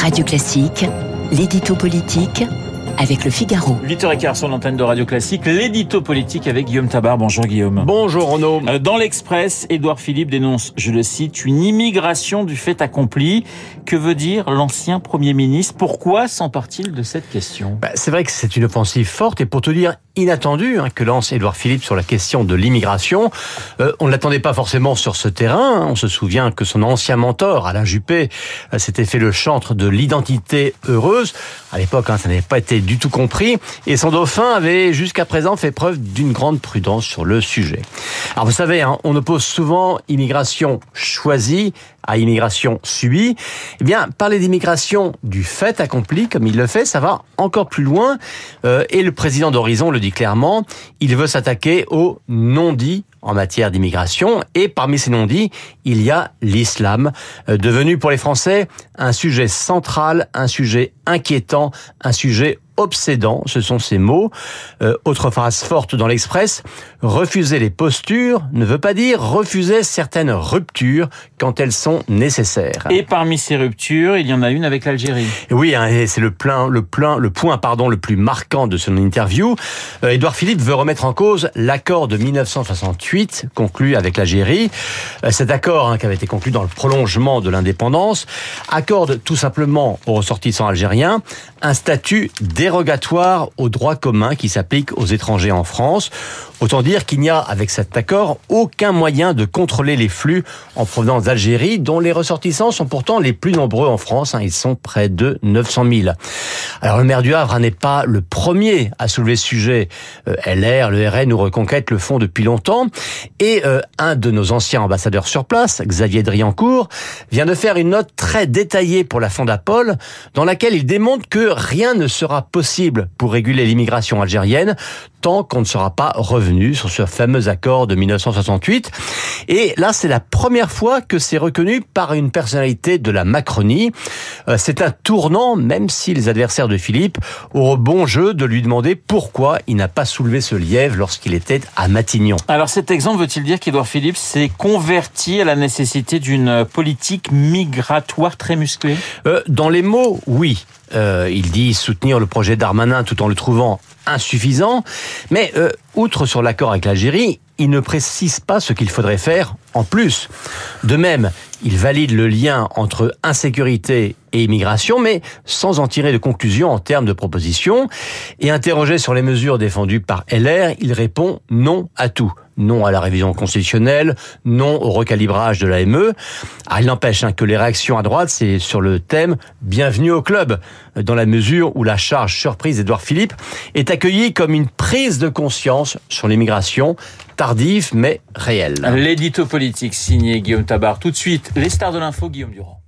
Radio Classique, l'édito politique avec le Figaro. 8h15 sur l'antenne de Radio Classique, l'édito politique avec Guillaume Tabar. Bonjour Guillaume. Bonjour Renaud. Euh, Dans l'Express, Édouard Philippe dénonce, je le cite, une immigration du fait accompli. Que veut dire l'ancien Premier ministre? Pourquoi s'empare-t-il de cette question? Bah, C'est vrai que c'est une offensive forte et pour te dire inattendue hein, que lance Édouard Philippe sur la question de l'immigration. Euh, on ne l'attendait pas forcément sur ce terrain. On se souvient que son ancien mentor, Alain Juppé, euh, s'était fait le chantre de l'identité heureuse. À l'époque, hein, ça n'avait pas été du tout compris. Et son dauphin avait jusqu'à présent fait preuve d'une grande prudence sur le sujet. Alors vous savez, hein, on oppose souvent immigration choisie à immigration subie. Eh bien, parler d'immigration du fait accompli, comme il le fait, ça va encore plus loin. Euh, et le président d'Horizon le dit clairement, il veut s'attaquer au non-dit en matière d'immigration. Et parmi ces non-dits, il y a l'islam, euh, devenu pour les Français un sujet central, un sujet inquiétant, un sujet obsédant, ce sont ces mots. Euh, autre phrase forte dans l'Express, refuser les postures ne veut pas dire refuser certaines ruptures quand elles sont nécessaires. Et parmi ces ruptures, il y en a une avec l'Algérie. Oui, hein, et c'est le plein, le plein, le point pardon le plus marquant de son interview. Euh, Édouard Philippe veut remettre en cause l'accord de 1968 conclu avec l'Algérie. Euh, cet accord, hein, qui avait été conclu dans le prolongement de l'indépendance, accorde tout simplement aux ressortissants algériens un statut dérogatoire au droit commun qui s'applique aux étrangers en France. Autant dire qu'il n'y a, avec cet accord, aucun moyen de contrôler les flux en provenance d'Algérie, dont les ressortissants sont pourtant les plus nombreux en France. Hein. ils sont près de 900 000. Alors le maire du Havre n'est pas le premier à soulever ce sujet. Euh, LR, le RN nous reconquête le fond depuis longtemps. Et euh, un de nos anciens ambassadeurs sur place, Xavier Driancourt, vient de faire une note très détaillée pour la Fondapol, dans laquelle il démontre que rien ne sera possible pour réguler l'immigration algérienne tant qu'on ne sera pas revenu sur ce fameux accord de 1968. Et là, c'est la première fois que c'est reconnu par une personnalité de la Macronie. Euh, c'est un tournant, même si les adversaires de Philippe auront bon jeu de lui demander pourquoi il n'a pas soulevé ce lièvre lorsqu'il était à Matignon. Alors cet exemple veut-il dire qu'Édouard Philippe s'est converti à la nécessité d'une politique migratoire très musclée? Euh, Dans les mots, oui. Euh, il dit soutenir le projet d'Armanin tout en le trouvant insuffisant. Mais euh, outre sur l'accord avec l'Algérie, il ne précise pas ce qu'il faudrait faire en plus. De même, il valide le lien entre insécurité et immigration, mais sans en tirer de conclusion en termes de propositions. Et interrogé sur les mesures défendues par LR, il répond non à tout. Non à la révision constitutionnelle, non au recalibrage de l'AME. Ah, il n'empêche hein, que les réactions à droite, c'est sur le thème Bienvenue au club, dans la mesure où la charge surprise d'Edouard Philippe est accueillie comme une prise de conscience sur l'immigration, tardive mais réelle. L'édito politique signé Guillaume Tabar. Tout de suite, les stars de l'info, Guillaume Durand.